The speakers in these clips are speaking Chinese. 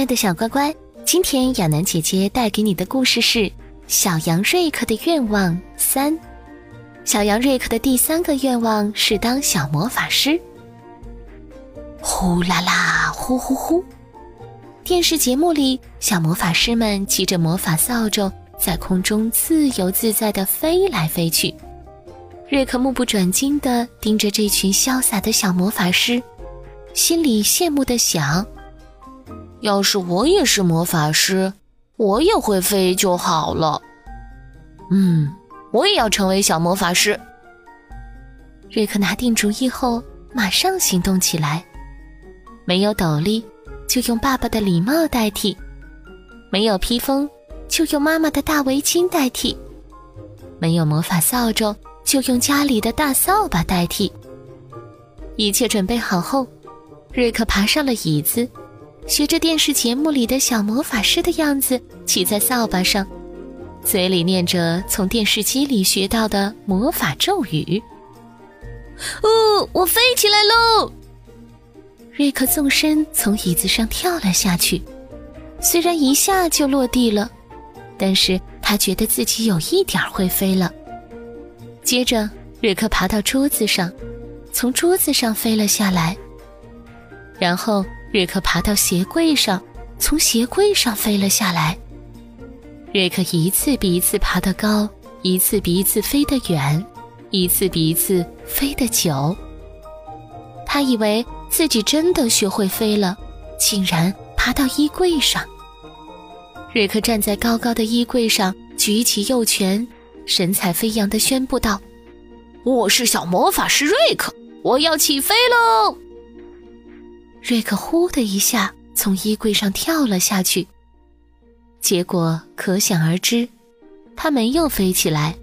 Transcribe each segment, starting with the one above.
亲爱的小乖乖，今天亚楠姐姐带给你的故事是《小羊瑞克的愿望三》。小羊瑞克的第三个愿望是当小魔法师。呼啦啦，呼呼呼！电视节目里，小魔法师们骑着魔法扫帚在空中自由自在地飞来飞去。瑞克目不转睛地盯着这群潇洒的小魔法师，心里羡慕地想。要是我也是魔法师，我也会飞就好了。嗯，我也要成为小魔法师。瑞克拿定主意后，马上行动起来。没有斗笠，就用爸爸的礼帽代替；没有披风，就用妈妈的大围巾代替；没有魔法扫帚，就用家里的大扫把代替。一切准备好后，瑞克爬上了椅子。学着电视节目里的小魔法师的样子，骑在扫把上，嘴里念着从电视机里学到的魔法咒语。哦，我飞起来喽！瑞克纵身从椅子上跳了下去，虽然一下就落地了，但是他觉得自己有一点会飞了。接着，瑞克爬到桌子上，从桌子上飞了下来，然后。瑞克爬到鞋柜上，从鞋柜上飞了下来。瑞克一次比一次爬得高，一次比一次飞得远，一次比一次飞得久。他以为自己真的学会飞了，竟然爬到衣柜上。瑞克站在高高的衣柜上，举起右拳，神采飞扬地宣布道：“我是小魔法师瑞克，我要起飞喽！”瑞克呼的一下从衣柜上跳了下去，结果可想而知，他没有飞起来，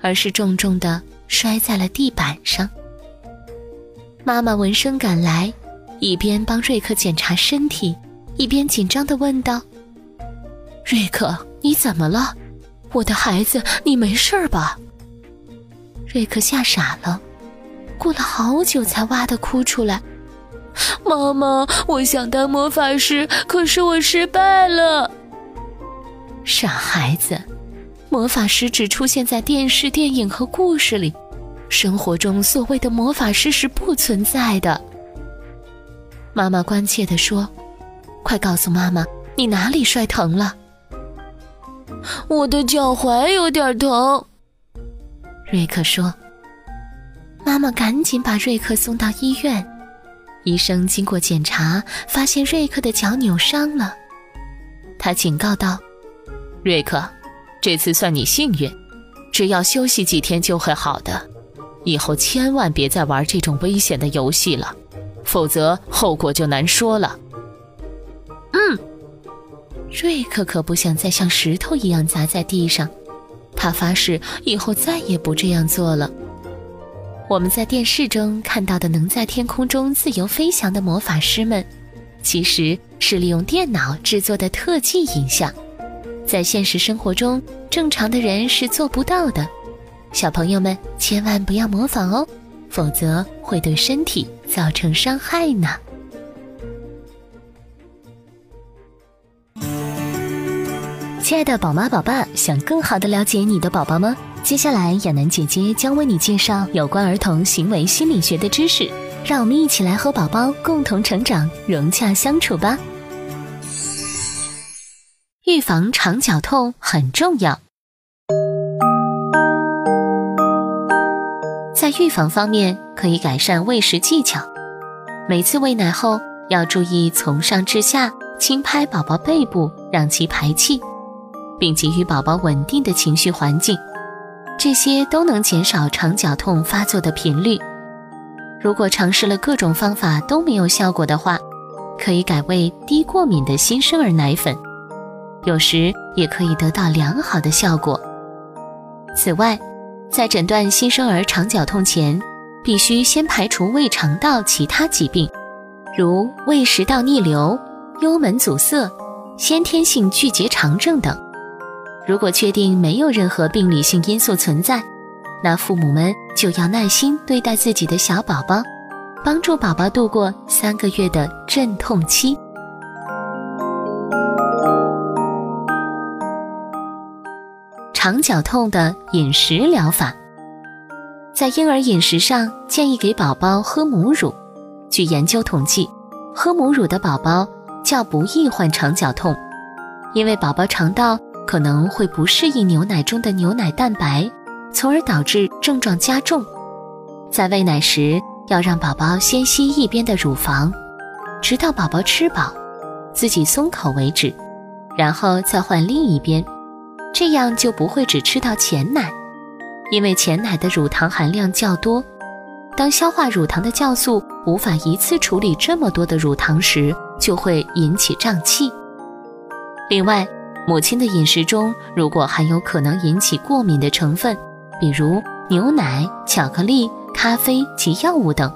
而是重重的摔在了地板上。妈妈闻声赶来，一边帮瑞克检查身体，一边紧张的问道：“瑞克，你怎么了？我的孩子，你没事吧？”瑞克吓傻了，过了好久才哇的哭出来。妈妈，我想当魔法师，可是我失败了。傻孩子，魔法师只出现在电视、电影和故事里，生活中所谓的魔法师是不存在的。妈妈关切地说：“快告诉妈妈，你哪里摔疼了？”我的脚踝有点疼。瑞克说。妈妈赶紧把瑞克送到医院。医生经过检查，发现瑞克的脚扭伤了。他警告道：“瑞克，这次算你幸运，只要休息几天就会好的。以后千万别再玩这种危险的游戏了，否则后果就难说了。”嗯，瑞克可不想再像石头一样砸在地上，他发誓以后再也不这样做了。我们在电视中看到的能在天空中自由飞翔的魔法师们，其实是利用电脑制作的特技影像，在现实生活中，正常的人是做不到的。小朋友们千万不要模仿哦，否则会对身体造成伤害呢。亲爱的宝妈宝爸，想更好的了解你的宝宝吗？接下来，亚楠姐姐将为你介绍有关儿童行为心理学的知识，让我们一起来和宝宝共同成长，融洽相处吧。预防肠绞痛很重要。在预防方面，可以改善喂食技巧。每次喂奶后，要注意从上至下轻拍宝宝背部，让其排气，并给予宝宝稳定的情绪环境。这些都能减少肠绞痛发作的频率。如果尝试了各种方法都没有效果的话，可以改喂低过敏的新生儿奶粉，有时也可以得到良好的效果。此外，在诊断新生儿肠绞痛前，必须先排除胃肠道其他疾病，如胃食道逆流、幽门阻塞、先天性巨结肠症等。如果确定没有任何病理性因素存在，那父母们就要耐心对待自己的小宝宝，帮助宝宝度过三个月的阵痛期。肠绞痛的饮食疗法，在婴儿饮食上建议给宝宝喝母乳。据研究统计，喝母乳的宝宝较不易患肠绞痛，因为宝宝肠道可能会不适应牛奶中的牛奶蛋白，从而导致症状加重。在喂奶时，要让宝宝先吸一边的乳房，直到宝宝吃饱、自己松口为止，然后再换另一边。这样就不会只吃到前奶，因为前奶的乳糖含量较多。当消化乳糖的酵素无法一次处理这么多的乳糖时，就会引起胀气。另外，母亲的饮食中如果含有可能引起过敏的成分，比如牛奶、巧克力、咖啡及药物等，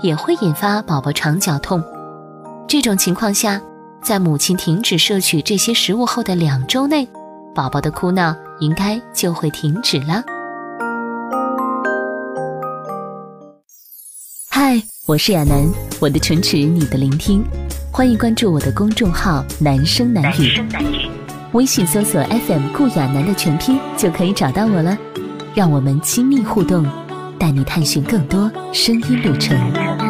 也会引发宝宝肠绞痛。这种情况下，在母亲停止摄取这些食物后的两周内。宝宝的哭闹应该就会停止了。嗨，我是亚楠，我的唇齿，你的聆听，欢迎关注我的公众号“男生男语”，微信搜索 FM 顾亚楠的全拼就可以找到我了。让我们亲密互动，带你探寻更多声音旅程。